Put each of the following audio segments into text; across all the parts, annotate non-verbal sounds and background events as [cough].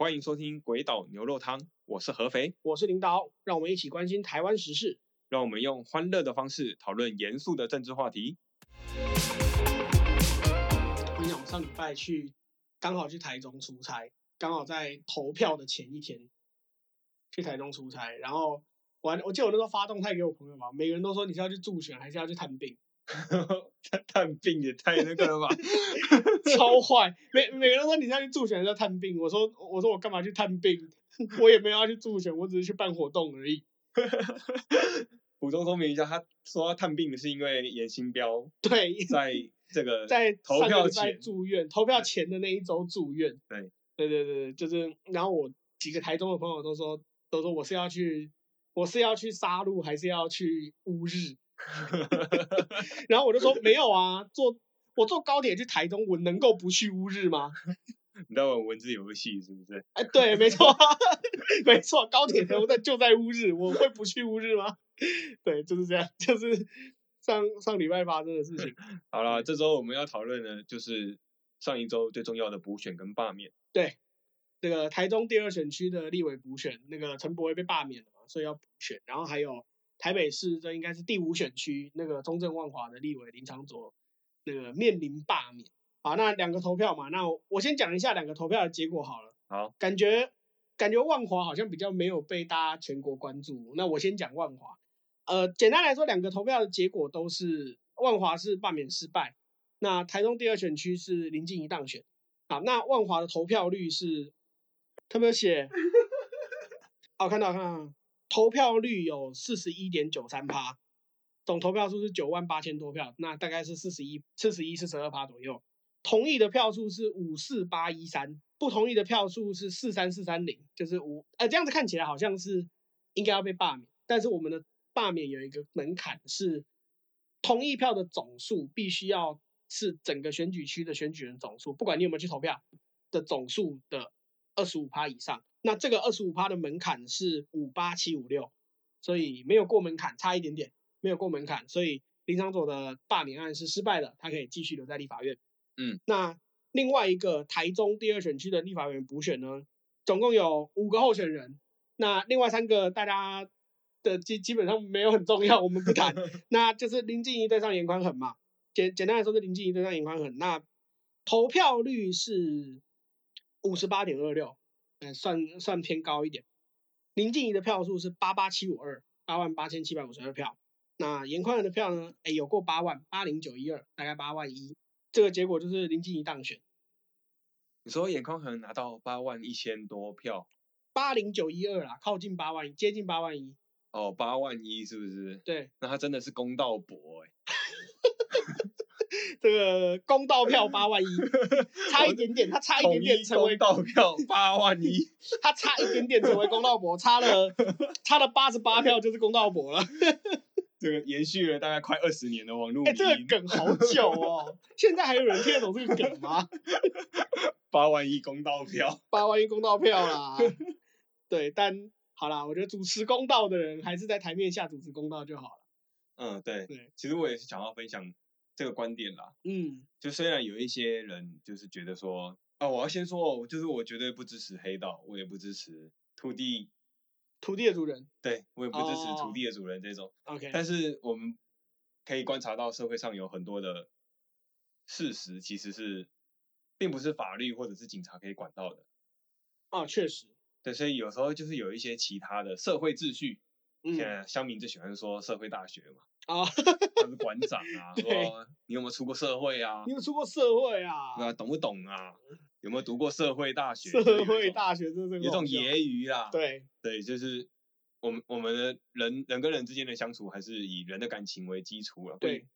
欢迎收听《鬼岛牛肉汤》，我是合肥，我是领导，让我们一起关心台湾时事。让我们用欢乐的方式讨论严肃的政治话题。我跟你讲，我上礼拜去，刚好去台中出差，刚好在投票的前一天去台中出差，然后我还我记得我那时候发动态给我朋友嘛，每个人都说你是要去助选还是要去探病，[laughs] 探探病也太那个了吧？[laughs] 超坏，每每个人都说你是要去助选还是要探病，我说我说我干嘛去探病？[laughs] 我也没有要去助选，我只是去办活动而已。补充说明一下，他说他探病是因为严新标对，在这个在投票前，住院，投票前的那一周住院。对，对对对对，就是，然后我几个台中的朋友都说，都说我是要去，我是要去杀戮，还是要去乌日？[laughs] 然后我就说没有啊，坐我坐高铁去台中，我能够不去乌日吗？[laughs] 你在玩文字游戏是不是？哎，对，没错，[laughs] 没错，高铁都在就在乌日，我会不去乌日吗？对，就是这样，就是上上礼拜发生的事情。好了，这周我们要讨论的就是上一周最重要的补选跟罢免。对，这个台中第二选区的立委补选，那个陈柏威被罢免了嘛，所以要补选。然后还有台北市，这应该是第五选区，那个中正万华的立委林长佐，那个面临罢免。好，那两个投票嘛，那我我先讲一下两个投票的结果好了。好，感觉感觉万华好像比较没有被大家全国关注。那我先讲万华，呃，简单来说，两个投票的结果都是万华是罢免失败，那台中第二选区是林静怡当选。好，那万华的投票率是，他们有写，[laughs] 哦，看到看到，投票率有四十一点九三趴，总投票数是九万八千多票，那大概是四十一、四十一、四十二趴左右。同意的票数是五四八一三，不同意的票数是四三四三零，就是五，呃，这样子看起来好像是应该要被罢免，但是我们的罢免有一个门槛是，同意票的总数必须要是整个选举区的选举人总数，不管你有没有去投票的总数的二十五趴以上，那这个二十五趴的门槛是五八七五六，所以没有过门槛，差一点点，没有过门槛，所以林长佐的罢免案是失败的，他可以继续留在立法院。嗯，那另外一个台中第二选区的立法委员补选呢，总共有五个候选人，那另外三个大家的基基本上没有很重要，我们不谈。[laughs] 那就是林静怡对上严宽恒嘛，简简单来说是林静怡对上严宽恒。那投票率是五十八点二六，嗯，算算偏高一点。林静怡的票数是八八七五二，八万八千七百五十二票。那严宽恒的票呢？哎，有过八万，八零九一二，大概八万一。这个结果就是林静怡当选，你说眼眶恒拿到八万一千多票，八零九一二啦，靠近八万一，接近八万一。哦，八万一是不是？对，那他真的是公道伯哎、[laughs] 这个公道票八万一，差一点点，他差一点点成为公道票八万一，他差一点点成为公道伯，差了差了八十八票就是公道伯了。这个延续了大概快二十年的网络哎、迷这个梗好久哦，[laughs] 现在还有人听得懂这个梗吗？[laughs] 八万一公道票，八万一公道票啦，对，但好啦，我觉得主持公道的人还是在台面下主持公道就好了。嗯，对，对，其实我也是想要分享这个观点啦。嗯，就虽然有一些人就是觉得说，啊，我要先说哦，就是我绝对不支持黑道，我也不支持土地，土地的主人对我也不支持哦土地的主人这种。，OK，但是我们可以观察到社会上有很多的事实，其实是并不是法律或者是警察可以管到的。啊，确实，对，所以有时候就是有一些其他的社会秩序，嗯现，在乡民最喜欢说社会大学嘛，啊，他是馆长啊，[laughs] 对说你有没有出过社会啊？你有出过社会啊？对啊，懂不懂啊？有没有读过社会大学？社会大学这是有种揶揄啦。对，对，就是我们我们的人人跟人之间的相处，还是以人的感情为基础了。对，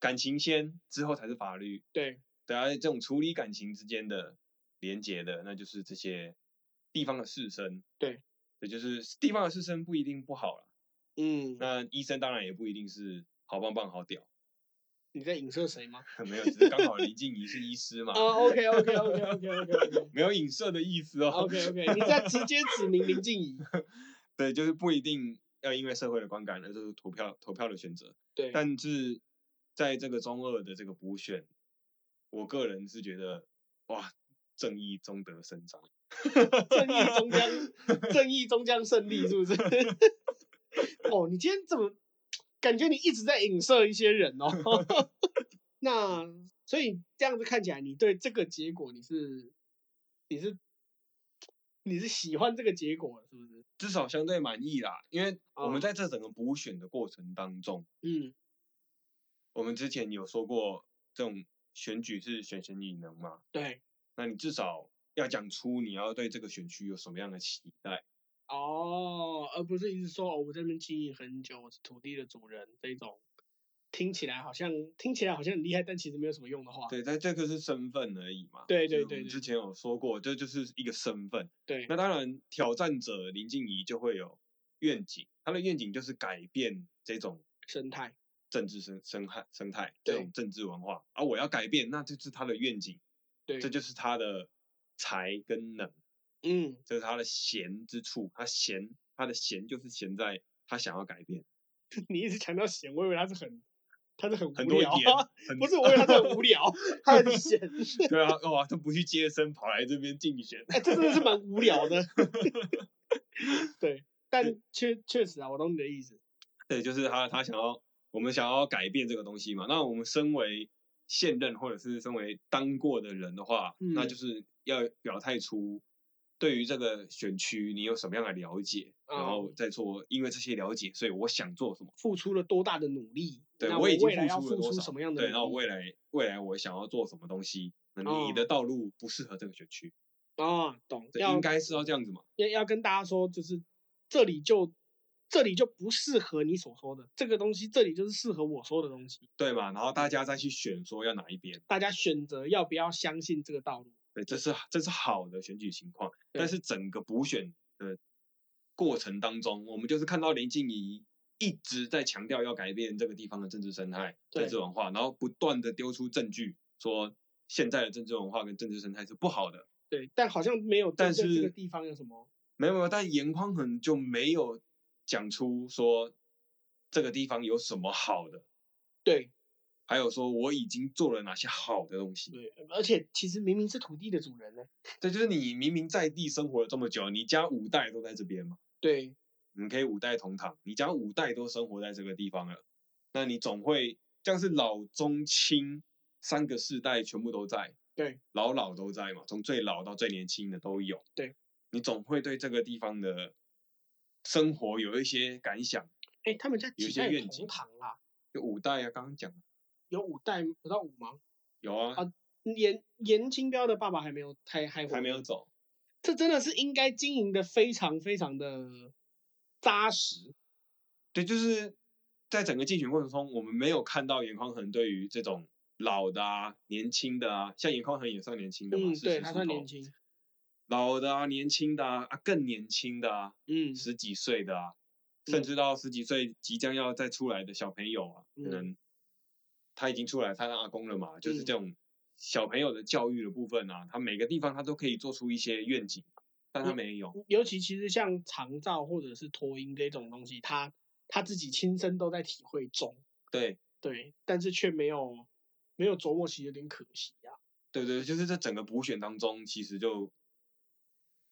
感情先，之后才是法律。对，对啊，这种处理感情之间的连结的，那就是这些地方的士绅。对，对，就是地方的士绅不一定不好啦，嗯，那医生当然也不一定是好棒棒好屌，你在影射谁吗？[laughs] 没有，只是刚好林静怡是医师嘛，啊，OK OK OK OK OK OK [laughs] 没有影射的意思哦。OK OK，你在直接指明林静怡，[laughs] 对，就是不一定要因为社会的观感而就是投票投票的选择，对，但是在这个中二的这个补选，我个人是觉得哇，正义终得伸张。正义终将正义终将胜利，是不是？[laughs] 哦，你今天怎么感觉你一直在影射一些人哦？[laughs] 那所以这样子看起来，你对这个结果你是你是你是喜欢这个结果的，是不是？至少相对满意啦，因为我哦们在这整个补选的过程当中，嗯，我们之前有说过，这种选举是选贤与能嘛，对，那你至少要讲出你要对这个选区有什么样的期待。哦，而不是一直说哦，我在那边经营很久，我是土地的主人这种，听起来好像听起来好像很厉害，但其实没有什么用的话。对，但这个是身份而已嘛。对对对之前有说过，这就是一个身份。对，那当然，挑战者林静怡就会有愿景，他的愿景就是改变这种生态，政治生生态生态这种政治文化，而、我要改变，那这是他的愿景，对，这就是他的才跟能，嗯，这是他的闲之处。他闲，他的闲就是闲在他想要改变，[laughs] 你一直强调闲，我以为他是很他是很很多无聊，言，很不是，我以为他是很无聊，[laughs] 他很闲，对啊，哇，他不去接生，跑来这边竞选，哎，这真的是蛮无聊的。[laughs] 对，但确确实啊，我懂你的意思。对，就是他他想要我们想要改变这个东西嘛。那我们身为现任或者是身为当过的人的话，那嗯就是要表态出对于这个选区你有什么样的了解，然后哦再做因为这些了解，所以我想做什么。付出了多大的努力？对我已经付出了多少什么样的对，然后未来未来我想要做什么东西，那你哦的道路不适合这个选区，啊，懂？应该是要这样子嘛。要要跟大家说，就是这里就这里就不适合你所说的这个东西，这里就是适合我说的东西。对嘛？然后大家再去选说要哪一边，大家选择要不要相信这个道路。对，这是这是好的选举情况。但是整个补选的过程当中，我们就是看到林静怡一直在强调要改变这个地方的政治生态、政对治文化，然后不断的丢出证据说现在的政治文化跟政治生态是不好的。对，但好像没有但是这个是地方有什么。没有没有，但严匡衡就没有讲出说这个地方有什么好的，对还有说我已经做了哪些好的东西。对，而且其实明明是土地的主人呢。[laughs] 这就是你明明在地生活了这么久，你家五代都在这边嘛。对你可以五代同堂，你家五代都生活在这个地方了，那你总会这样是老中青三个世代全部都在，对老老都在嘛，从最老到最年轻的都有。对，你总会对这个地方的生活有一些感想。哎，他们家有一几代同些愿景堂啊？就五代啊，刚刚讲了有五代不到五吗？有啊，啊严严清标的爸爸还没有还还还没有走。这真的是应该经营的非常非常的扎实。对，就是在整个竞选过程中，我们没有看到严匡衡对于这种老的啊、年轻的啊，像严匡衡也算年轻的嘛，嗯，对40出头他算年。轻。老的啊、年轻的啊、啊更年轻的啊，嗯，十几岁的啊，嗯甚至到十几岁即将要再出来的小朋友啊，可嗯能他已经出来，他当阿公了嘛，就是嗯这种小朋友的教育的部分啊，他每个地方他都可以做出一些愿景，但他嗯没有。尤其其实像长照或者是托婴这种东西，他他自己亲身都在体会中，对对，但是却没有没有琢磨，其实有点可惜啊。对对，就是在整个补选当中，其实就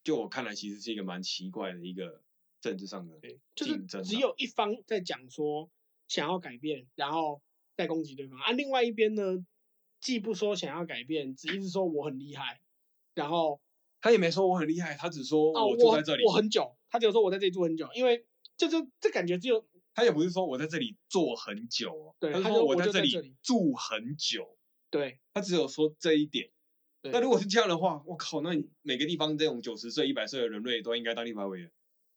就我看来，其实是一个蛮奇怪的一个政治上的对，就是竞争啊。只有一方在讲说想要改变，然后再攻击对方，啊，另外一边呢，既不说想要改变，只一直说我很厉害，然后他也没说我很厉害，他只说哦，我住在这里。我很久，他只有说我在这里住很久，因为这就这感觉只有他也不是说我在这里坐很久哦，对他是说我在这里住很久，对他只有说这一点。对那如果是这样的话，我靠，那你每个地方这种九十岁、一百岁的人类都应该当立法委员。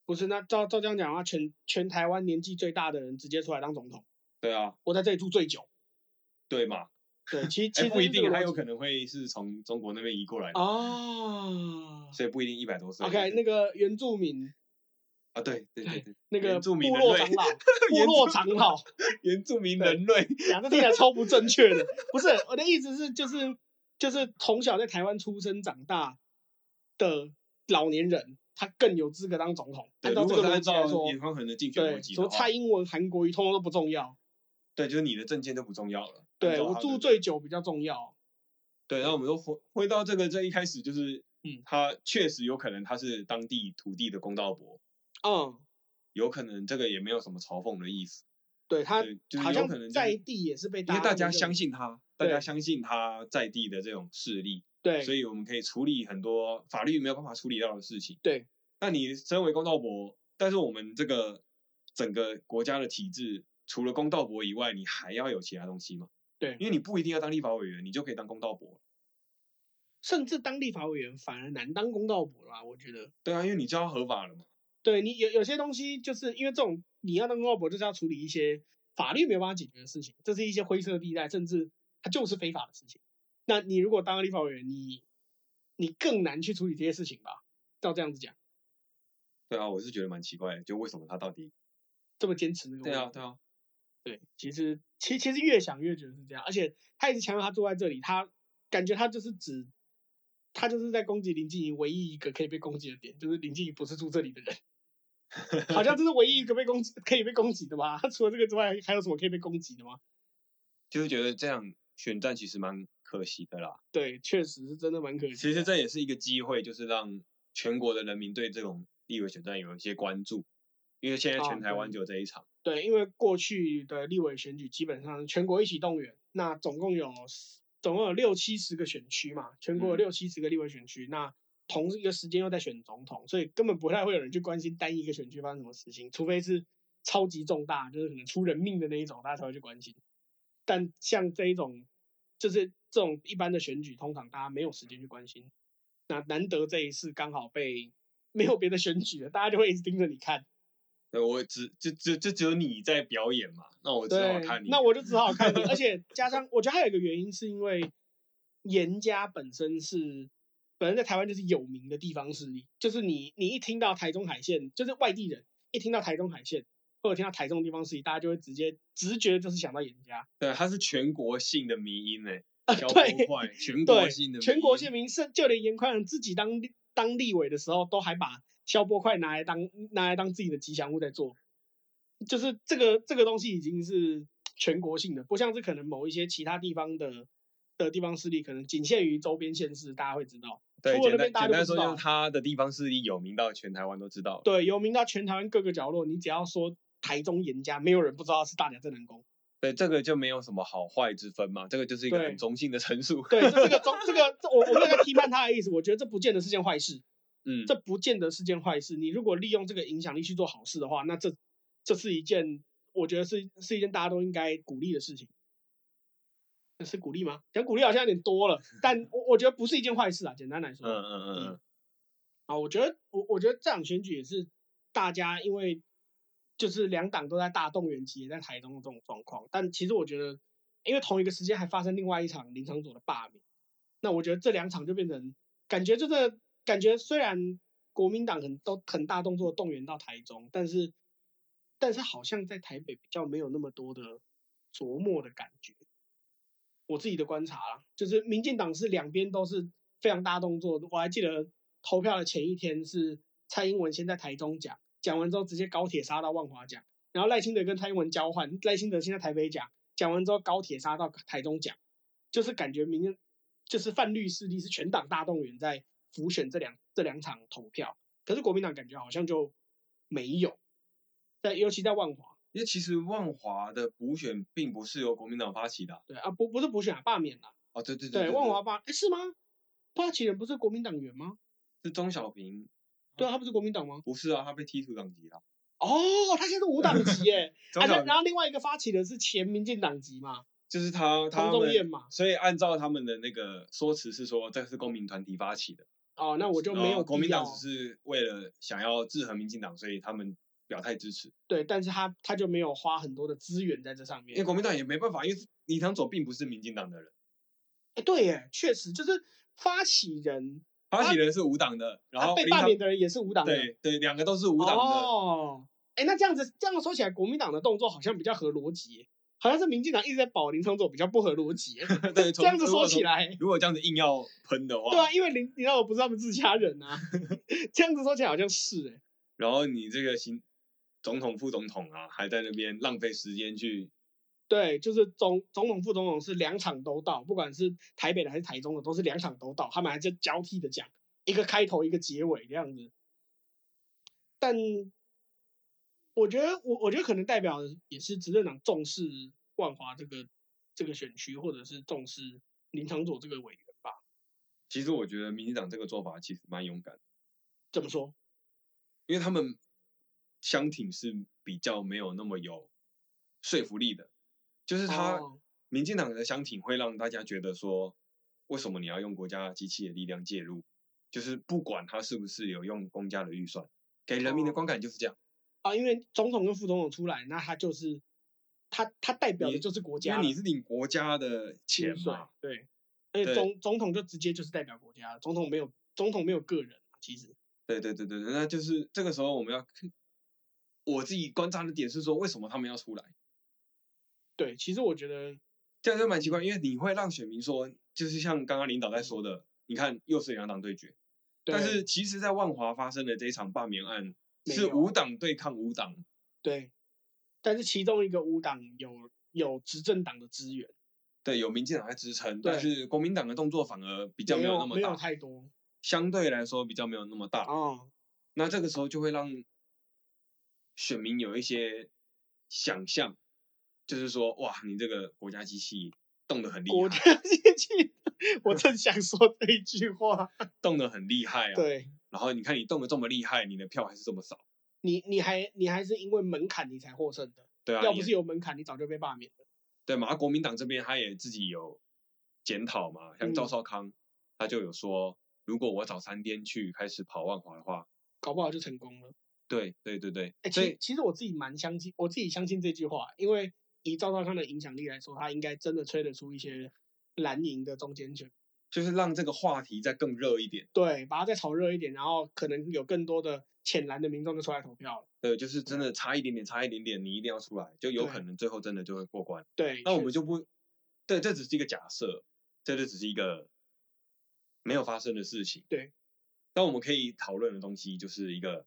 不是那照照这样讲的话，全全台湾年纪最大的人直接出来当总统，对啊，我在这里住最久，对嘛？对，其实其不一定，是这个逻辑他有可能会是从中国那边移过来的，啊。所以不一定一百多岁。OK，那个原住民，啊，对对对对，那个原住民部落长老，部落住长老，原住民人类，听起来超不正确的。不是我的意思是，就是就是从小在台湾出生长大的老年人，他更有资格当总统。对，按照这个逻如果按照辑来说，严宽恒的竞选逻对，辑的话说蔡，英文、韩国瑜通通都不重要。对，就是你的证件就不重要了。按对我住最久比较重要。对，然后我们又回回到这个这一开始就是嗯他确实有可能他是当地土地的公道伯，嗯，有可能这个也没有什么嘲讽的意思，对他对，就是好像有可能就是在地也是被因为大家相信他，大家相信他在地的这种势力，对，所以我们可以处理很多法律没有办法处理到的事情。对，那你身为公道伯，但是我们这个整个国家的体制，除了公道博以外，你还要有其他东西吗？对因为你不一定要当立法委员，你就可以当公道伯。甚至当立法委员反而难当公道伯啦，我觉得。对啊，因为你就要合法了嘛。对你有有些东西，就是因为这种你要当公道博，就是要处理一些法律没有办法解决的事情，这是一些灰色地带，甚至它就是非法的事情。那你如果当了立法委员，你你更难去处理这些事情吧？照这样子讲，对啊，我是觉得蛮奇怪的，就为什么他到底？这么坚持那个对啊，对啊，对，其实其其实越想越觉得是这样，而且他一直强调他坐在这里，他感觉他就是指他就是在攻击林静怡唯一一个可以被攻击的点，就是林静怡不是住这里的人，好像这是唯一一个被攻击可以被攻击的吧？他 [laughs] 除了这个之外，还有什么可以被攻击的吗？就是觉得这样选战其实蛮可惜的啦。对，确实是真的蛮可惜。其实这也是一个机会，就是让全国的人民对这种立委选战有一些关注，因为现在啊全台湾对只有这一场。对，因为过去的立委选举基本上全国一起动员，那总共有总共有六七十个选区嘛，全国有嗯六七十个立委选区，那同一个时间又在选总统，所以根本不太会有人去关心单一个选区发生什么事情，除非是超级重大，就是可能出人命的那一种，大家才会去关心。但像这一种，就是这种一般的选举，通常大家没有时间去关心。那难得这一次刚好被没有别的选举了，大家就会一直盯着你看。对，我只就就就只有你在表演嘛，那我只好，看你。那我就只好看你，而 [laughs] 且加上我觉得还有一个原因是因为严家本身是本身在台湾就是有名的地方势力，就是你你一听到台中海线，就是外地人一听到台中海线或者听到台中地方势力，大家就会直接直觉就是想到严家，对，他是全国性的迷音诶，[laughs] 消对波坏，全国性的，全国性。名是就连严宽仁自己当立当立委的时候，都还把消波块拿来当拿来当自己的吉祥物在做，就是这个这个东西已经是全国性的，不像是可能某一些其他地方的的地方势力，可能仅限于周边县市，大家会知道。对，简单简单说，就是他的地方势力有名到全台湾都知道。对，有名到全台湾各个角落，你只要说台中严家，没有人不知道是大甲镇南宫。对，这个就没有什么好坏之分嘛，这个就是一个很中性的陈述。对，这这个中这个这我我没有在批判他的意思，我觉得这不见得是件坏事。嗯，这不见得是件坏事。你如果利用这个影响力去做好事的话，那这这是一件我觉得是是一件大家都应该鼓励的事情。那是鼓励吗？讲鼓励好像有点多了，但我我觉得不是一件坏事啊。简单来说，嗯嗯嗯嗯，啊，我觉得我我觉得这场选举也是大家因为就是两党都在大动员期，也在台中的这种状况。但其实我觉得，因为同一个时间还发生另外一场林场佐的罢免，那我觉得这两场就变成感觉就是感觉虽然国民党很都很大动作动员到台中，但是但是好像在台北比较没有那么多的琢磨的感觉。我自己的观察啦，就是民进党是两边都是非常大动作。我还记得投票的前一天是蔡英文先在台中讲，讲完之后直接高铁杀到万华讲，然后赖清德跟蔡英文交换，赖清德先在台北讲，讲完之后高铁杀到台中讲，就是感觉民就是泛绿势力是全党大动员在浮选这两这两场投票，可是国民党感觉好像就没有，在尤其在万华，因为其实万华的补选并不是由国民党发起的啊。对啊，不不是补选啊，罢免啦，哦，对对对，对，万华罢，哎是吗？发起人不是国民党员吗？是钟小平，对啊，他不是国民党吗？不是啊，他被踢出党籍了。哦，他现在是无党籍耶，[laughs] 啊，钟小平然然后另外一个发起的是前民进党籍嘛，就是他他童仲们彦嘛，所以按照他们的那个说辞是说，这是公民团体发起的，哦，那我就没有国民党只是为了想要制衡民进党，所以他们表态支持。对，但是他他就没有花很多的资源在这上面因为。国民党也没办法，因为李长佐并不是民进党的人，哎，对耶，确实就是发起人，发起人是无党的，然后被罢免的人也是无党的。对对，两个都是无党的。哦，哎，那这样子这样说起来，国民党的动作好像比较合逻辑耶，好像是民进党一直在保林长佐比较不合逻辑耶。[laughs] 对，这样子说起来，如果这样子硬要喷的话，对啊，因为林林长佐不是他们自家人啊，[laughs] 这样子说起来好像是哎。然后你这个行总统、副总统啊，还在那边浪费时间去，对，就是总总统、副总统是两场都到，不管是台北的还是台中的，都是两场都到，他们还在交替的讲，一个开头一个结尾这样子。但我觉得，我我觉得可能代表也是执政党重视万华这个这个选区，或者是重视林长佐这个委员吧。其实我觉得民进党这个做法其实蛮勇敢的，怎么说？因为他们相挺是比较没有那么有说服力的，就是他哦民进党的相挺会让大家觉得说，为什么你要用国家机器的力量介入？就是不管他是不是有用公家的预算，给人民的哦观感就是这样。啊，因为总统跟副总统出来，那他就是他他代表的就是国家因，为你是领国家的钱嘛，，对，而且总总统就直接就是代表国家，总统没有总统没有个人啊，其实。对对对对对，那就是这个时候我们要，我自己观察的点是说，为什么他们要出来？对，其实我觉得这样就蛮奇怪，因为你会让选民说，就是像刚刚领导在说的，你看又是两党对决，但是其实，在万华发生的这一场罢免案是五党对抗五党，对，但是其中一个五党有有执政党的资源，对，有民进党在支撑，但是国民党的动作反而比较没没有那么大没有大，太多相对来说比较没有那么大。哦，那这个时候就会让选民有一些想象，就是说，哇，你这个国家机器动得很厉害国，家机器，[laughs] 我正想说这一句话，动得很厉害啊。对然后你看你动得这么厉害，你的票还是这么少，你你还你还是因为门槛你才获胜的，对啊，要不是有门槛，你早就被罢免了。对嘛？啊国民党这边他也自己有检讨嘛，像赵嗯少康他就有说，如果我早三天去开始跑万华的话，搞不好就成功了。对对对对，哎、其其实我自己蛮相信，我自己相信这句话，因为以赵少康的影响力来说，他应该真的吹得出一些蓝营的中间权，就是让这个话题再更热一点。对，把它再炒热一点，然后可能有更多的浅蓝的民众就出来投票了。对，就是真的差一点点，差一点点，你一定要出来，就有可能最后真的就会过关。对，那我们就不，对，这只是一个假设，这就只是一个没有发生的事情。对，但我们可以讨论的东西就是一个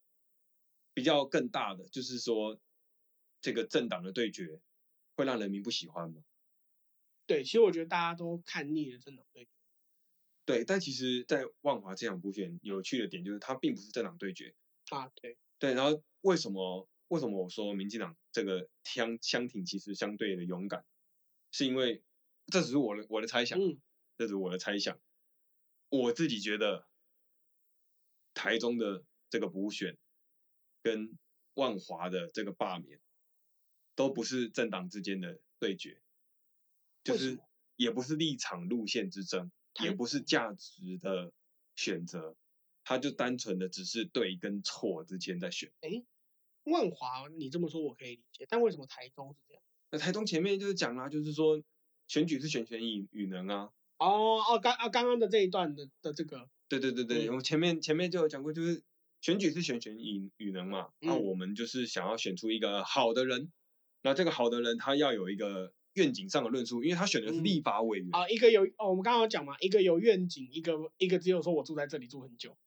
比较更大的，就是说这个政党的对决会让人民不喜欢吗？对，其实我觉得大家都看腻了政党对决。对，但其实，在万华这场补选有趣的点就是，它并不是政党对决。啊，对，对，然后为什么为什么我说民进党这个枪枪挺其实相对的勇敢，是因为这只是我的我的猜想，嗯，这只是我的猜想。我自己觉得，台中的这个补选跟万华的这个罢免，都不是政党之间的对决，就是也不是立场路线之争，也不是价值的选择，它就单纯的只是对跟错之间在选。万华你这么说我可以理解，但为什么台中是这样？那台中前面就是讲啦、就是说选举是选选与与能啊，哦哦，刚啊刚刚的这一段的的这个，对对对对，嗯我前面前面就有讲过，就是选举是选选与与能嘛，那、嗯我们就是想要选出一个好的人，那这个好的人他要有一个愿景上的论述，因为他选的是嗯。立法委员，啊，一个有哦，我们刚刚有讲嘛，一个有愿景，一个一个只有说我住在这里住很久，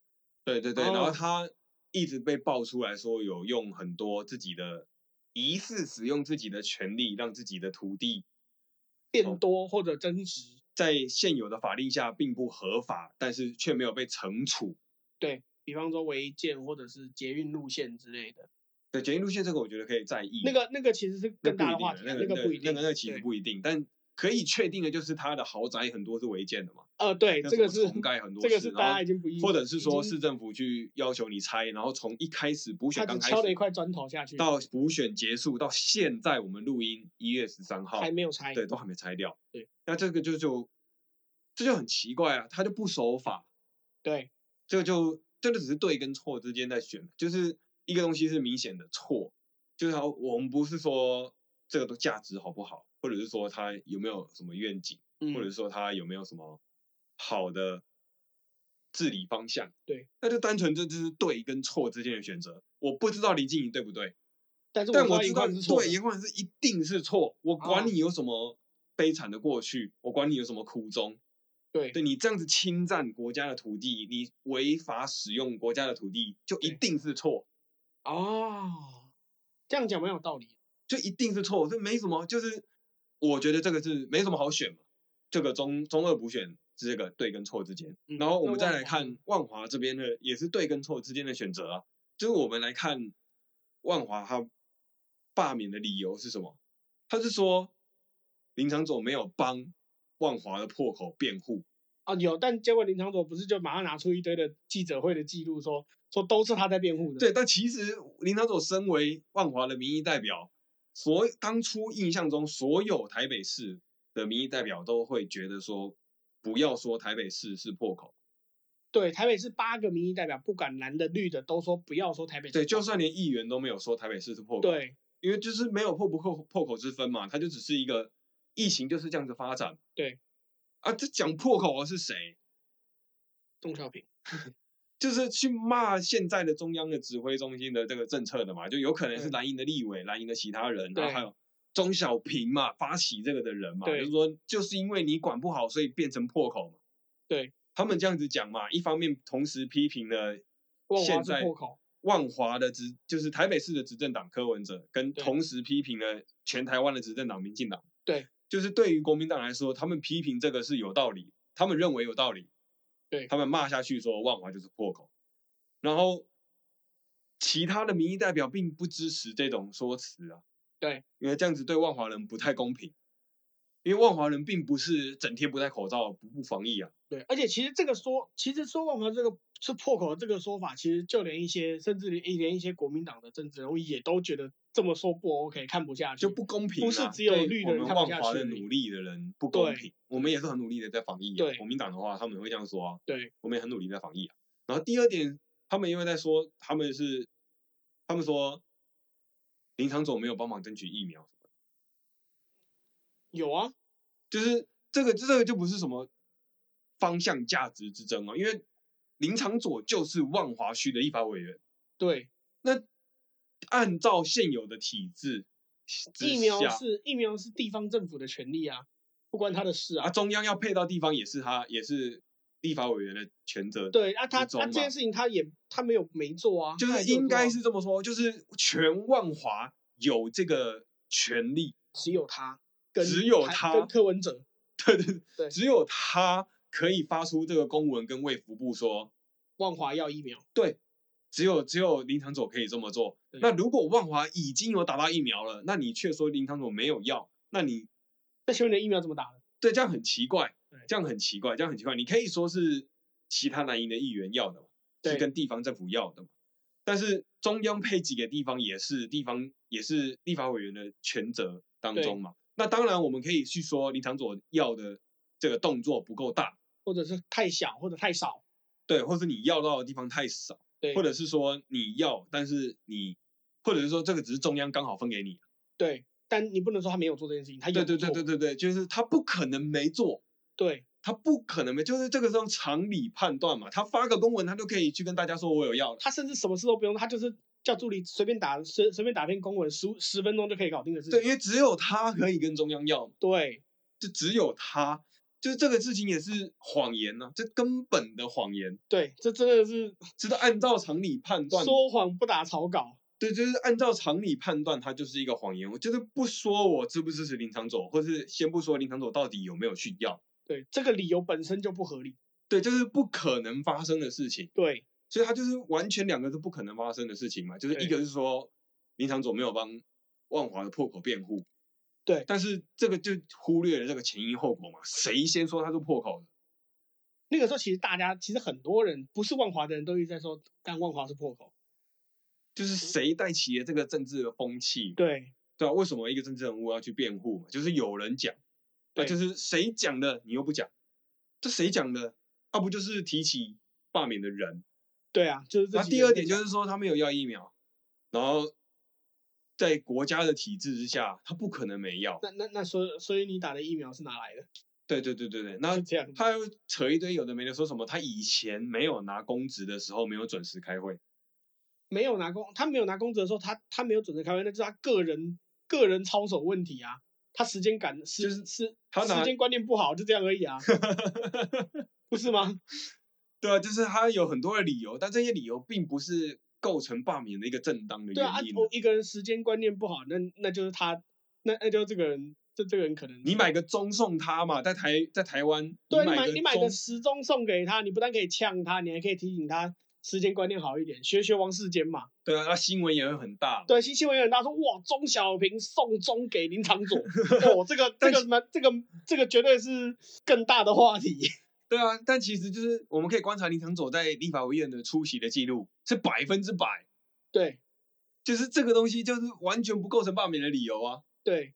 对对对，然后哦。他一直被爆出来说有用很多自己的疑似使用自己的权利，让自己的土地变哦多或者增值，在现有的法令下并不合法，但是却没有被惩处。对比方说违建或者是捷运路线之类的，对，检疫路线这个我觉得可以在意。那个那个其实是更大的话题啊，那个个不一定，那个那个其实不一定，但可以确定的就是他的豪宅很多是违建的嘛，呃，对，这个是重盖很多这个是大家已经不意，或者是说市政府去要求你拆，然后从一开始补选刚开始只敲了一块砖头下去，到补选结束到现在我们录音一月十三号还没有拆，对，都还没拆掉。对，那这个就就这就很奇怪啊，他就不守法，对这个就这就只是对跟错之间在选，就是一个东西是明显的错，就是好，我们不是说这个的价值好不好，或者是说它有没有什么愿景，或者说它有没有什么好的治理方向，对，那就单纯这就是对跟错之间的选择。我不知道林静怡对不对，但是但我知道对的，严宽是一定是错，我管啊。你有什么悲惨的过去，我管你有什么苦衷。对。对你这样子侵占国家的土地，你违法使用国家的土地，就一定是错，哦，这样讲蛮有道理，就一定是错，这没什么，就是我觉得这个是没什么好选嘛。这个中中二补选是这个对跟错之间。嗯然后我们再来看万华这边的，也是对跟错之间的选择啊。就是我们来看万华他罢免的理由是什么？他是说林长佐没有帮万华的破口辩护，啊有，但结果林长佐不是就马上拿出一堆的记者会的记录说说都是他在辩护的。对，但其实林长佐身为万华的民意代表，所当初印象中所有台北市的民意代表都会觉得说，不要说台北市是破口，对，台北市八个民意代表，不管蓝的绿的，都说不要说台北市对，破口就算。连议员都没有说台北市是破口，，对。因为就是没有破不破破口之分嘛，它就只是一个疫情就是这样子发展，对，啊，这讲破口的是谁？邓小平，[laughs] 就是去骂现在的中央的指挥中心的这个政策的嘛，就有可能是蓝营的立委、蓝营的其他人，然后还有钟小平嘛，发起这个的人嘛，就是说就是因为你管不好，所以变成破口嘛。对，他们这样子讲嘛，一方面同时批评了现在破口，万华的执，就是台北市的执政党柯文哲，跟同时批评了全台湾的执政党民进党。对，就是对于国民党来说，他们批评这个是有道理，他们认为有道理。对他们骂下去说万华就是破口，然后其他的民意代表并不支持这种说辞啊。对，因为这样子对万华人不太公平，因为万华人并不是整天不戴口罩、不不防疫啊。对，而且其实这个说，其实说万华这个是破口的这个说法，其实就连一些甚至连连一些国民党的政治人物也都觉得这么说不 OK，看不下去，就不公平、啊，不是只有绿的人我们万看不下去而已华的努力的人不公平，我们也是很努力的在防疫、啊。对国民党的话，他们会这样说啊，对我们也很努力在防疫啊。然后第二点，他们因为在说他们是，他们说林长佐没有帮忙争取疫苗，有啊，就是这个这个就不是什么方向价值之争啊，因为林长佐就是万华区的立法委员，对，那按照现有的体制疫苗是疫苗是地方政府的权利啊，不关他的事啊，啊。中央要配到地方也是他也是立法委员的权责，对啊，他之中嘛他这件事情他也他没有没做啊，就是应该是这么说，就是全万华有这个权利，只有他跟只有他跟柯文哲，[laughs] 对对对只有他可以发出这个公文跟卫福部说，万华要疫苗，对，只有只有林长佐可以这么做。那如果万华已经有打到疫苗了，那你却说林长佐没有要，那你那请问你的疫苗怎么打的？对这样很奇怪对，这样很奇怪，这样很奇怪。你可以说是其他蓝营的议员要的嘛，是跟地方政府要的嘛，但是中央配给给地方也是地方也是立法委员的权责当中嘛。那当然我们可以去说林长佐要的这个动作不够大，或者是太小或者太少？对，或是你要到的地方太少，对，或者是说你要，但是你，或者是说这个只是中央刚好分给你。对，但你不能说他没有做这件事情，他有对对对做对对对，就是他不可能没做，对他不可能没，就是这个是用常理判断嘛。他发个公文，他就可以去跟大家说我有要了。他甚至什么事都不用，他就是叫助理随便打随随便打篇公文，十十分钟就可以搞定的事情。对，因为只有他可以跟中央要，对就只有他，就是这个事情也是谎言呐、这根本的谎言，对，这真的是 [laughs] 就是按照常理判断，说谎不打草稿。对，就是按照常理判断，它就是一个谎言。我就是不说我支不支持林长佐，或是先不说林长佐到底有没有去要，对，这个理由本身就不合理。对，就是不可能发生的事情。对所以它就是完全两个是不可能发生的事情嘛，就是一对个是说林长佐没有帮万华的破口辩护，对但是这个就忽略了这个前因后果嘛，谁先说他是破口的？那个时候其实大家其实很多人不是万华的人都一直在说，但万华是破口。就是谁带起了这个政治的风气？对对啊，为什么一个政治人物要去辩护嘛？就是有人讲，那对就是谁讲的你又不讲，这谁讲的？啊，不就是提起罢免的人？对啊，就是这那第二点就是说他没有要疫苗，然后在国家的体制之下，他不可能没药。那那那所以所以你打的疫苗是哪来的？对对对对对，那这样他又扯一堆有的没的，说什么他以前没有拿公职的时候没有准时开会，没有拿公，他没有拿公职的时候，他他没有准时开会，那就是他个人个人操守问题啊。他时间感是就是是他时间观念不好，就这样而已啊，[laughs] 不是吗？对啊，就是他有很多的理由，但这些理由并不是构成罢免的一个正当的对啊，啊原因。我一个人时间观念不好，那那就是他，那那就是这个人这这个人可能你买个钟送他嘛，在台在台湾，对，你买买你买个时钟送给他，你不但可以呛他，你还可以提醒他时间观念好一点，学学王世坚嘛。对啊，那新闻也会很大。对，新新闻也很大说，哇，钟小平送钟给林长佐，[laughs] 哦，这个这个蛮这个这个绝对是更大的话题。对啊，但其实就是我们可以观察林长佐在立法委员的出席的记录是百分之百，对就是这个东西就是完全不构成罢免的理由啊。对，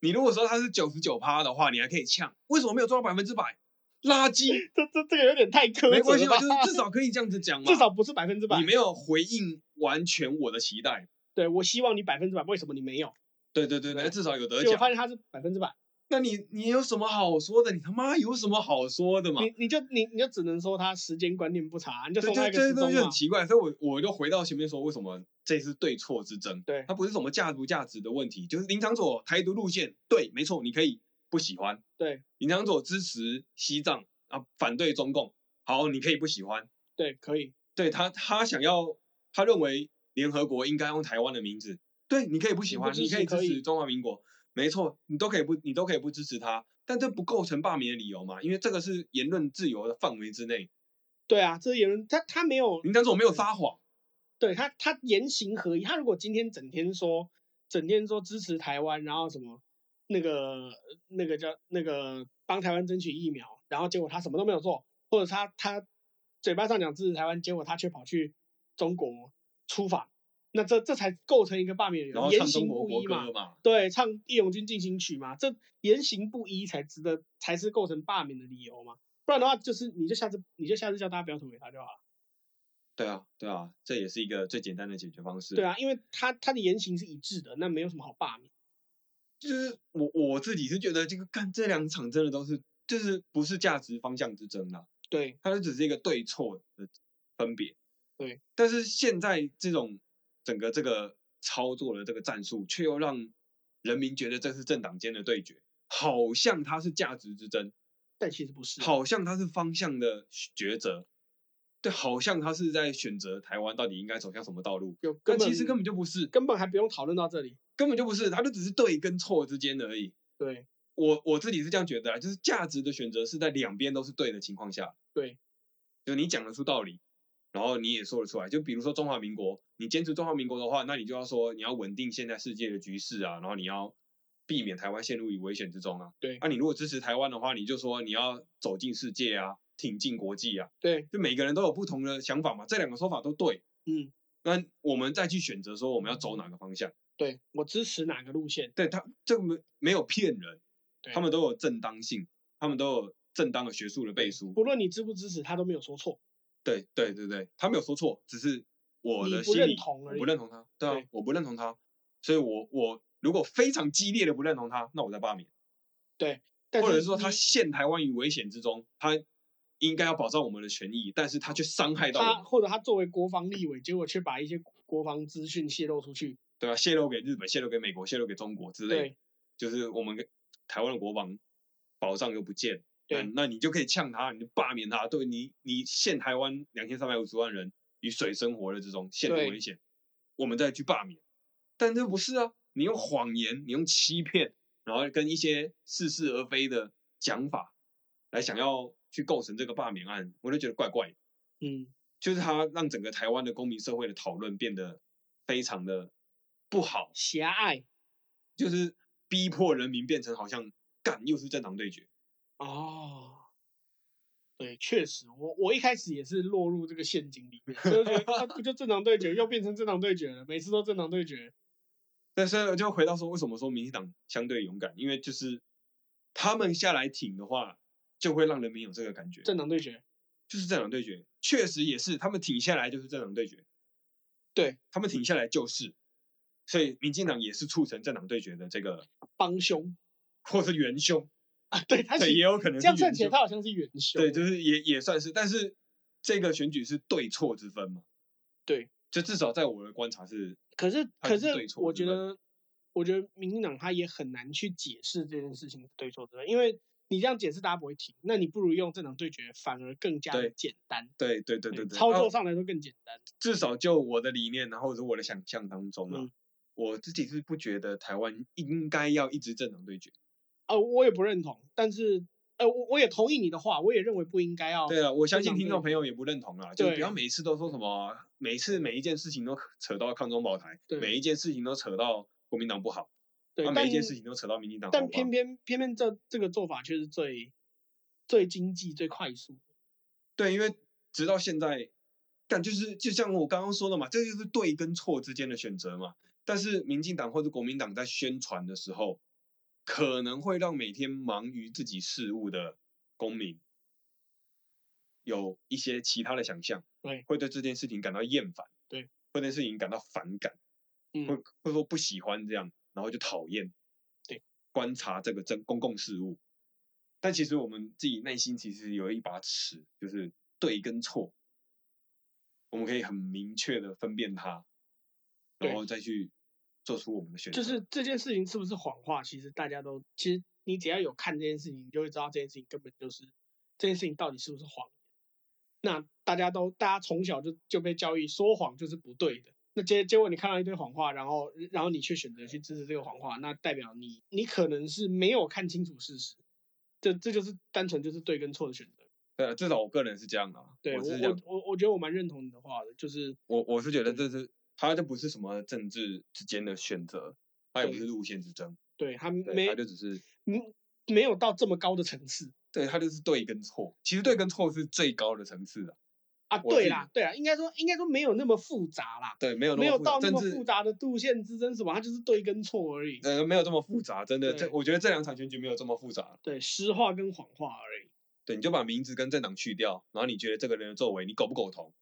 你如果说他是九十九趴的话，你还可以呛，为什么没有做到百分之百？垃圾，[laughs] 这这这个有点太苛没关系吧？就是至少可以这样子讲嘛。[laughs] 至少不是百分之百你。没有回应完全我的期待。对我希望你百分之百，为什么你没有？对对对对，对至少有得奖。结果发现他是百分之百，那你你有什么好说的？你他妈有什么好说的嘛？你你就你你就只能说他时间观念不差，你就对，送他一这这些东个时钟嘛西很奇怪，所以我我就回到前面说，为什么这是对错之争？对它不是什么价不价值的问题，就是林长佐台独路线，对，没错，你可以不喜欢，对林长佐支持西藏啊，反对中共，好，你可以不喜欢，对，可以，对他他想要，他认为联合国应该用台湾的名字，对，你可以不喜欢，你可以支持中华民国，没错，你都可以不你都可以不支持他，但这不构成罢免的理由嘛，因为这个是言论自由的范围之内，对啊，这是言论他他没有林长佐没有撒谎。对他，他言行合一。他如果今天整天说，整天说支持台湾，然后什么那个那个叫那个帮台湾争取疫苗，然后结果他什么都没有做，或者他他嘴巴上讲支持台湾，结果他却跑去中国出访，那这这才构成一个罢免理由，言行不一嘛对，唱《义勇军进行曲》嘛，这言行不一才值得，才是构成罢免的理由嘛。不然的话，就是你就下次你就下次叫大家不要投给他就好了。对啊，对啊，这也是一个最简单的解决方式。对，啊，因为他他的言行是一致的，那没有什么好罢免。就是我我自己是觉得这个干这两场真的都是就是不是价值方向之争啦，对它就只是一个对错的分别。对，但是现在这种整个这个操作的这个战术，却又让人民觉得这是政党间的对决，好像它是价值之争，但其实不是。好像它是方向的抉择。对，好像他是在选择台湾到底应该走向什么道路，有其实根本就不是，根本还不用讨论到这里。根本就不是，它就只是对跟错之间而已。对我我自己是这样觉得啊，就是价值的选择是在两边都是对的情况下，对就你讲得出道理，然后你也说得出来。就比如说中华民国，你坚持中华民国的话，那你就要说你要稳定现在世界的局势啊，然后你要避免台湾陷入于危险之中啊。对那、你如果支持台湾的话，你就说你要走进世界啊，挺进国际啊。对，就每个人都有不同的想法嘛，这两个说法都对。嗯，那我们再去选择说我们要走哪个方向。对我支持哪个路线？对他这个没没有骗人，他们都有正当性，他们都有正当的学术的背书。不论你支不支持，他都没有说错。对对对对，他没有说错，只是我的心里不认同他，对啊对，我不认同他，所以我我如果非常激烈的不认同他，那我再罢免，对或者是说他陷台湾于危险之中，他应该要保障我们的权益，但是他却伤害到，他或者他作为国防立委，结果却把一些国防资讯泄露出去。对吧、泄露给日本，泄露给美国，泄露给中国之类的，就是我们跟台湾的国防保障又不见，那对那你就可以呛他，你就罢免他，对你你陷台湾两千三百五十万人于水生活的这种，陷入危险，我们再去罢免。但这不是啊，你用谎言，你用欺骗，然后跟一些似是而非的讲法来想要去构成这个罢免案，我就觉得怪怪的。嗯，就是他让整个台湾的公民社会的讨论变得非常的不好，狭隘就是逼迫人民变成好像干又是政党对决。哦。对，确实，我我一开始也是落入这个陷阱里面，就觉得啊不就正常对决，又变成正常对决了，每次都正常对决。但是就回到说，为什么说民进党相对勇敢？因为就是他们下来挺的话，就会让人民有这个感觉，正常对决，就是正常对决，确实也是他们挺下来就是正常对决，对，他们挺下来就是，所以民进党也是促成政党对决的这个，帮凶或是元凶，啊，对他对，也有可能是这样看元凶起来他好像是元凶，对，就是也也算是，但是这个选举是对错之分嘛，对，就至少在我的观察是，可是它可是我觉得，我觉得民进党他也很难去解释这件事情的对错之分，因为你这样解释大家不会听，那你不如用政党对决，反而更加的简单，对对对对对，操啊作上来说更简单。至少就我的理念，然后或者我的想象当中啊，嗯。我自己是不觉得台湾应该要一直政党对决，呃，我也不认同，但是呃，我我也同意你的话，我也认为不应该要。对啊，我相信听众朋友也不认同啦，就对不要每次都说什么，每次每一件事情都扯到抗中保台，对每一件事情都扯到国民党不好，对，啊，每一件事情都扯到民进党但偏偏偏偏这这个做法却是最最经济、最快速。对，因为直到现在，但就是就像我刚刚说的嘛，这就是对跟错之间的选择嘛。但是民进党或者国民党在宣传的时候，可能会让每天忙于自己事务的公民有一些其他的想象，对，会对这件事情感到厌烦，对，会对这件事情感到反感，会嗯，会说不喜欢这样，然后就讨厌，对，观察这个真公共事务。但其实我们自己内心其实有一把尺，就是对跟错，我们可以很明确的分辨它，然后再去做出我们的选择。就是这件事情是不是谎话，其实大家都其实你只要有看这件事情，你就会知道这件事情根本就是这件事情到底是不是谎言。那大家都大家从小就就被教育说谎就是不对的。那结结果你看到一堆谎话，然后然后你却选择去支持这个谎话，那代表你你可能是没有看清楚事实。这这就是单纯就是对跟错的选择。对啊，至少我个人是这样啊。对我，我我觉得我蛮认同你的话的，就是我我是觉得这是它就不是什么政治之间的选择，它也不是路线之争，对他对，没它就只是嗯没有到这么高的层次对它就是对跟错。其实对跟错是最高的层次了，啊。对啦，对啦，应该说应该说没有那么复杂啦。对，没有那没有么复杂到那么复杂的路线之争什么，它就是对跟错而已。呃，没有这么复杂，真的，这我觉得这两场选举没有这么复杂。对，实话跟谎话而已。对，你就把名字跟政党去掉，然后你觉得这个人的作为你苟不苟同？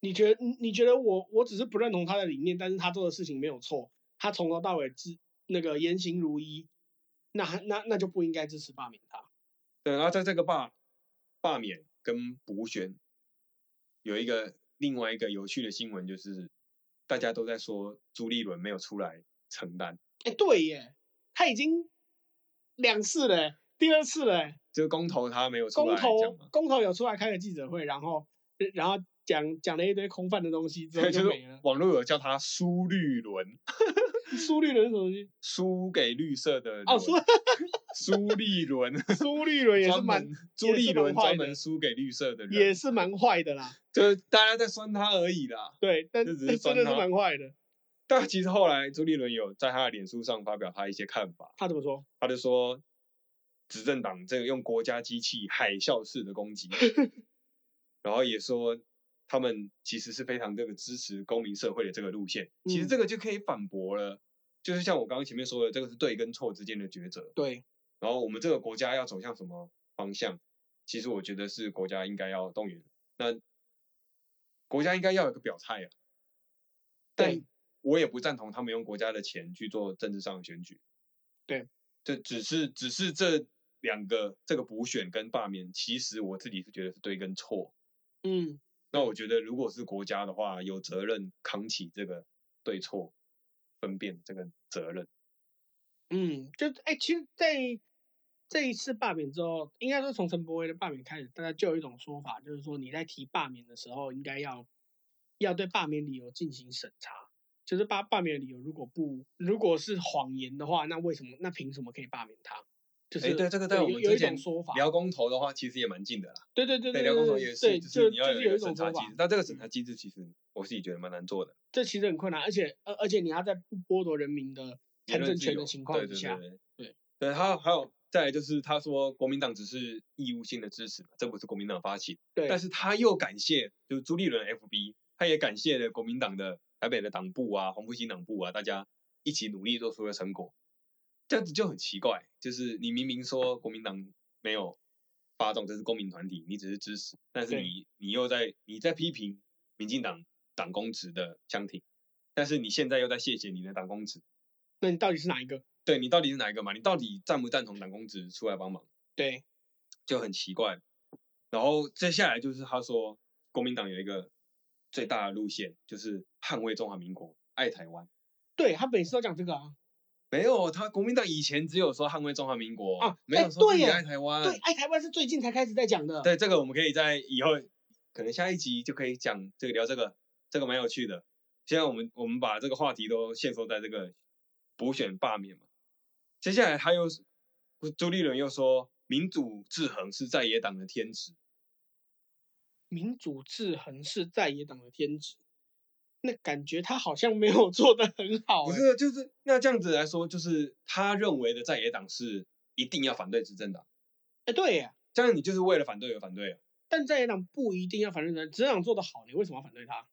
你觉得你你觉得我我只是不认同他的理念，但是他做的事情没有错，他从头到尾支那个言行如一，那那那就不应该支持罢免他。对，然后在这个罢罢免跟补选，有一个另外一个有趣的新闻，就是大家都在说朱立伦没有出来承担，哎，对耶，他已经两次了，第二次了耶，就是公投他没有出来公投公投有出来开个记者会，然后然后讲讲了一堆空泛的东西之后对，就没了。网络有叫他苏绿伦，[laughs] 苏绿伦是什么东西？输给绿色的哦，伦苏 [laughs] 苏立伦，苏绿伦也是专蛮门朱立伦专门输给绿色的人，也是蛮坏的啦。就是大家在酸他而已啦。对，但是但真的是蛮坏的。但其实后来朱立伦有在他的脸书上发表他一些看法，他怎么说？他就说，执政党这个用国家机器海啸式的攻击，[laughs] 然后也说他们其实是非常这个支持公民社会的这个路线。其实嗯这个就可以反驳了，就是像我刚刚前面说的，这个是对跟错之间的抉择。对，然后我们这个国家要走向什么方向，其实我觉得是国家应该要动员，那国家应该要有个表态啊。但对我也不赞同他们用国家的钱去做政治上的选举。对，这只是只是这两个这个补选跟罢免，其实我自己是觉得是对跟错。嗯，那我觉得如果是国家的话，有责任扛起这个对错分辨这个责任。嗯，就哎、其实在这一次罢免之后，应该说从陈柏威的罢免开始，大家就有一种说法，就是说你在提罢免的时候，应该要要对罢免理由进行审查。就是罢罢免理由如果不如果是谎言的话，那为什么那凭什么可以罢免他？就是哎，对，这个在我们有一们之前种说法，聊公投的话，其实也蛮近的啦。对对对对，对聊公投也，是，就就是你要就是有一个审查机制，，但这个审查机制其实我自己觉得蛮难做的。这其实很困难，而且而而且你要在不剥夺人民的言政权的情况对对之下，对对对，还有还有再来就是他说国民党只是义务性的支持嘛，这不是国民党发起的，对，但是他又感谢就是朱立伦 FB，他也感谢了国民党的台北的党部啊、黄复兴党部啊，大家一起努力做出了成果，这样子就很奇怪，就是你明明说国民党没有发动，这是公民团体，你只是支持，但是你你又在你在批评民进党党公职的相挺，但是你现在又在谢谢你的党公职。那你到底是哪一个？对你到底是哪一个嘛？你到底赞不赞同党公职出来帮忙，对，就很奇怪。然后接下来就是他说，国民党有一个最大的路线，就是捍卫中华民国，爱台湾。对他每次都讲这个啊，没有，他国民党以前只有说捍卫中华民国啊没有哎说爱台湾。对，爱台湾是最近才开始在讲的，对，这个我们可以在以后可能下一集就可以讲这个聊这个，这个蛮有趣的。现在我们我们把这个话题都限缩在这个补选罢免嘛，接下来他又朱立伦又说，民主制衡是在野党的天职。民主制衡是在野党的天职，那感觉他好像没有 [laughs] 做的很好、欸。不是，就是那这样子来说，就是他认为的在野党是一定要反对执政党，哎、对呀，这样你就是为了反对而反对啊。但在野党不一定要反对人，执政党做的好，你为什么要反对他？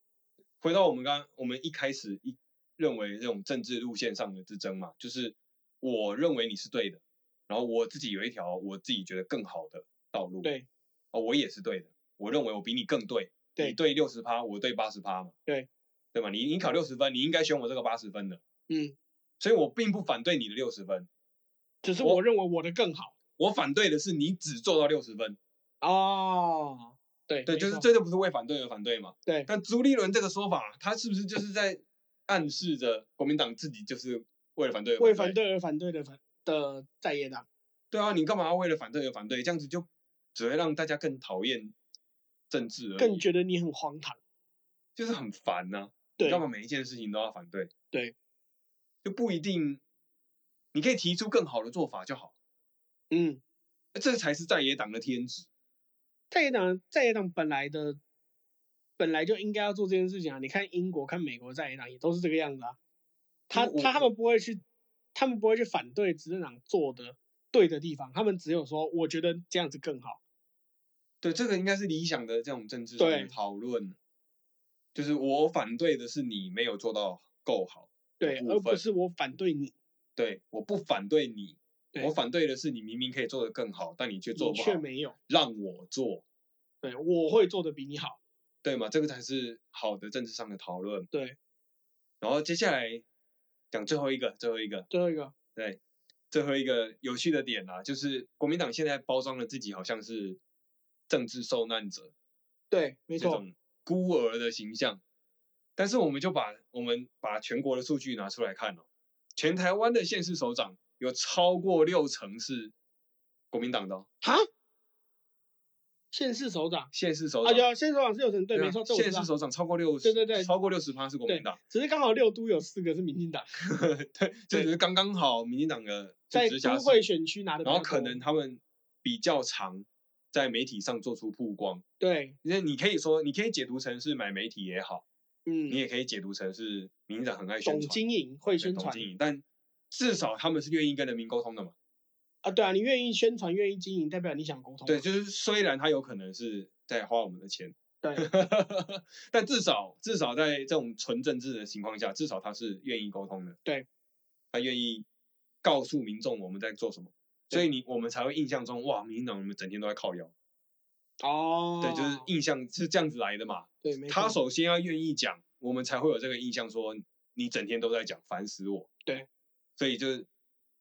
回到我们刚我们一开始一认为这种政治路线上的之争嘛，就是我认为你是对的，然后我自己有一条我自己觉得更好的道路，对，哦，我也是对的，我认为我比你更对，对你对六十趴，我对八十趴嘛，对，对吧？你你考六十分，你应该选我这个八十分的，嗯，所以我并不反对你的六十分，只是我我认为我的更好。我反对的是你只做到六十分，哦，对对，就是这就不是为反对而反对嘛。对但朱立伦这个说法，他是不是就是在暗示着国民党自己就是为了反对而为反反对而反对的反的在野党。对啊，你干嘛要为了反对而反对？这样子就只会让大家更讨厌政治而已，更觉得你很荒唐。就是很烦呐、对你干嘛每一件事情都要反对？对，就不一定，你可以提出更好的做法就好，嗯，这才是在野党的天职。在野党在野党本来的本来就应该要做这件事情啊。你看英国、看美国在野党也都是这个样子啊。他他他们不会去，他们不会去反对执政党做的对的地方，他们只有说我觉得这样子更好。对，这个应该是理想的这种政治对讨论，就是我反对的是你没有做到够好，对，而不是我反对你，对，我不反对你，对我反对的是你明明可以做得更好，但你却做你不好，却没有。让我做，对，我会做得比你好。对吗？这个才是好的政治上的讨论。对，然后接下来讲最后一个，最后一个，最后一个，对，最后一个有趣的点啊，就是国民党现在包装了自己好像是政治受难者对，没错，这种孤儿的形象，但是我们就把我们把全国的数据拿出来看哦，全台湾的县市首长有超过六成是国民党的、哦，哈，县市首长？啊，县市首长，有县市首长是有成，对，啊没错，这我知道县市。首长超过六十，对对对。超过六十趴是国民党，只是刚好六都有四个是民进党，[laughs] 对，这只是刚刚好民进党的在直辖市都会选区拿的，然后可能他们比较常在媒体上做出曝光，对，那你可以说，你可以解读成是买媒体也好，嗯，你也可以解读成是民进党很爱宣懂传，经营会宣传懂经营，但至少他们是愿意跟人民沟通的嘛。啊，对啊，你愿意宣传，愿意经营，代表你想沟通嘛。对，就是虽然他有可能是在花我们的钱，对。[laughs] 但至少至少在这种纯政治的情况下，至少他是愿意沟通的。对，他愿意告诉民众我们在做什么，所以你我们才会印象中哇，民进党你们整天都在靠腰。哦，对，就是印象是这样子来的嘛。对，他首先要愿意讲，我们才会有这个印象，说你整天都在讲，烦死我。对，所以就是，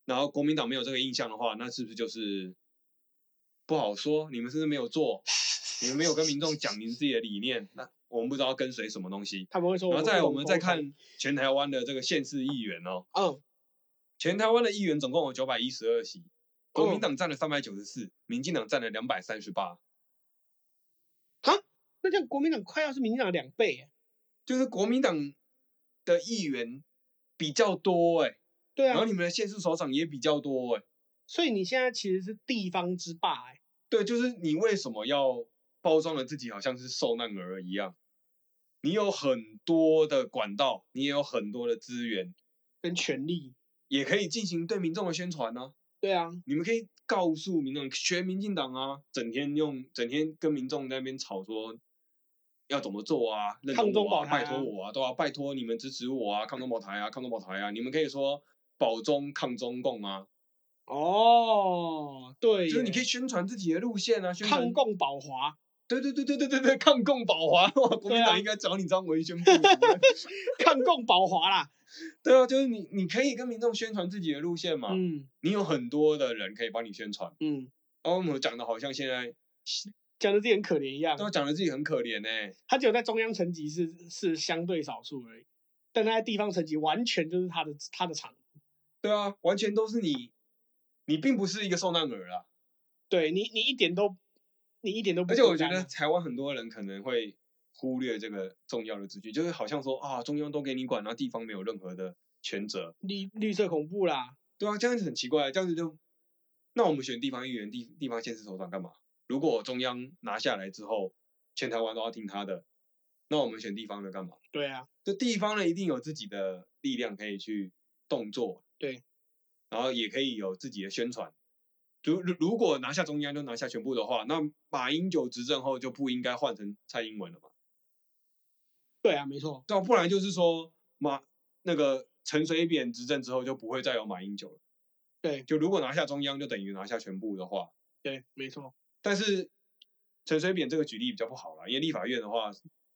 然后国民党没有这个印象的话，那是不是就是不好说？你们是不是没有做？你们没有跟民众讲你们自己的理念，那我们不知道跟随什么东西。他们会说，然后再来我们再，看全台湾的这个县市议员哦，嗯，全台湾的议员总共有九百一十二席，国民嗯党占了三百九十四，民进党占了两百三十八。那这样国民党快要是民进党的两倍耶，就是国民党的议员比较多哎、对啊。然后，你们的县市首长也比较多哎、所以你现在其实是地方之霸哎，对，就是你为什么要包装的自己好像是受难儿一样？你有很多的管道，你也有很多的资源，跟权力，也可以进行对民众的宣传呢、对啊，你们可以告诉民众，学民进党啊，整天用整天跟民众在那边吵说要怎么做啊，认抗同我啊，中保台拜托啊我啊，都要拜托你们支持我啊，抗中保台啊，抗中保台啊，你们可以说保中抗中共啊，哦，对，就是你可以宣传自己的路线啊，宣传抗共保华，对对对对对对对，抗共保华，[laughs] 哇，国民党应该找你当维宣部主任。[laughs] 抗共保华啦，对啊，就是你你可以跟民众宣传自己的路线嘛，嗯你有很多的人可以帮你宣传。嗯，然后我们讲的好像现在 [laughs] 讲的自己很可怜一样，都讲的自己很可怜呢、他只有在中央层级是是相对少数而已，但他在地方层级完全就是他的他的场，对啊，完全都是你，你并不是一个受难儿啊。对你你一点都你一点都不而且我觉得台湾很多人可能会忽略这个重要的资讯，就是好像说啊，中央都给你管，然后地方没有任何的权责。绿绿色恐怖啦，对啊，这样子很奇怪，这样子就那我们选地方议员、地地方县市首长干嘛？如果中央拿下来之后，全台湾都要听他的，那我们选地方的干嘛？对啊，就地方呢，一定有自己的力量可以去动作，对，然后也可以有自己的宣传。如如如果拿下中央就拿下全部的话，那马英九执政后就不应该换成蔡英文了嘛？对啊，没错，那不然就是说马那个陈水扁执政之后就不会再有马英九了。对。就如果拿下中央就等于拿下全部的话，对，没错，但是陈水扁这个举例比较不好啦，因为立法院的话，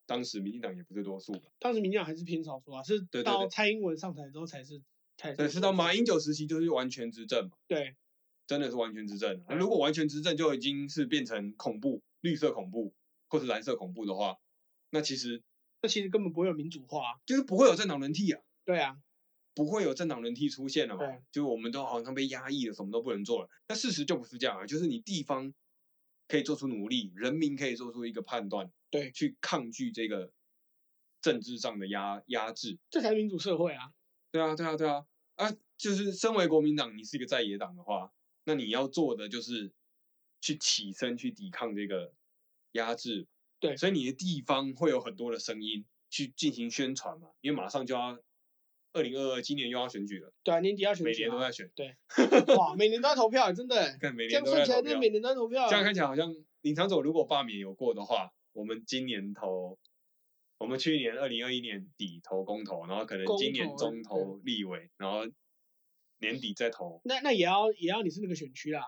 当时民进党也不是多数嘛，当时民进党还是偏少数啊，是到蔡英文上台之后才是才对，是到马英。九时期就是完全执政嘛。对真的是完全执政。那如果完全执政就已经是变成恐怖、绿色恐怖或是蓝色恐怖的话，那其实那其实根本不会有民主化啊，就是不会有政党轮替啊，对啊，不会有政党轮替出现了嘛对？就我们都好像被压抑了，什么都不能做了。那事实就不是这样啊，就是你地方可以做出努力，人民可以做出一个判断，对去抗拒这个政治上的压压制。这才是民主社会啊，对啊，对啊，对啊，啊，就是身为国民党，你是一个在野党的话，那你要做的就是去起身去抵抗这个压制。对所以你的地方会有很多的声音去进行宣传嘛，因为马上就要二零二二，今年又要选举了，对啊，年底要选举啊，年都在选，对哇，每年都要投票，真的，看每年都在投票算起来。每年都在投票，这样看起来好像林长佐如果罢免有过的话，我们今年投，我们去年二零二一年底投公投，然后可能今年中投立委，然后年底再投。那那也要也要你是那个选区啦，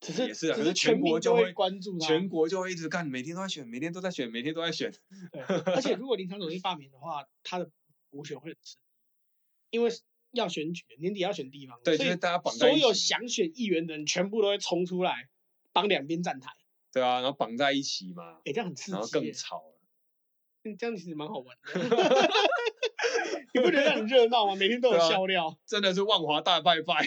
只是也是啊可是全全国就会关注他，全国就会一直干，每天都在选，每天都在选，每天都在选。对，而且如果林长总一罢免的话，他的补选会很吃力，因为要选举，年底要选地方，对，所以就是大家绑在所有，想选议员的人全部都会冲出来帮两边站台，对啊，然后绑在一起嘛，哎、这样很刺激然后，更吵了。嗯这样其实蛮好玩的 [laughs] [laughs] 你不觉得很热闹吗？每天都有笑料，真的是万华大拜拜，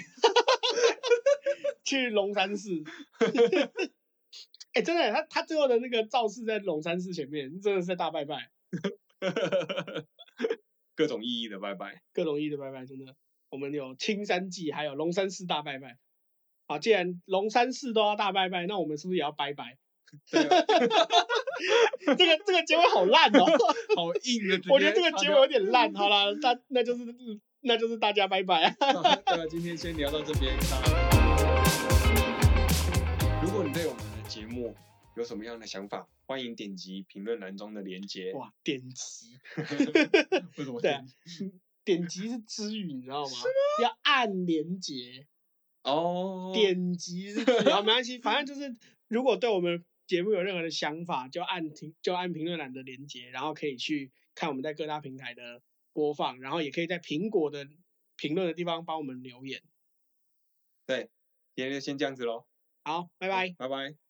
[laughs] 去龙山寺。[laughs] 哎、真的，他他最后的那个造势在龙山寺前面，真的是在大拜拜，[laughs] 各种意义的拜拜。各种意义的拜拜，真的。我们有青山祭，还有龙山寺大拜拜。好，既然龙山寺都要大拜拜，那我们是不是也要拜拜？[laughs] 这个这个结尾好烂哦，[laughs] 好硬的，我觉得接这个结尾有点烂。好啦，大那就是那就是大家拜拜对啊，今天先聊到这边。如果你对我们的节目有什么样的想法，欢迎点击评论栏中的连接。哇，点击，[laughs] 为什么对啊点击是之语，你知道吗？要按连接，哦，点击是之语，好没关系，反正就是如果对我们节目有任何的想法，就按听就按评论栏的连接，然后可以去看我们在各大平台的播放，然后也可以在苹果的评论的地方帮我们留言。对，今天就先这样子喽，好，拜拜。拜拜。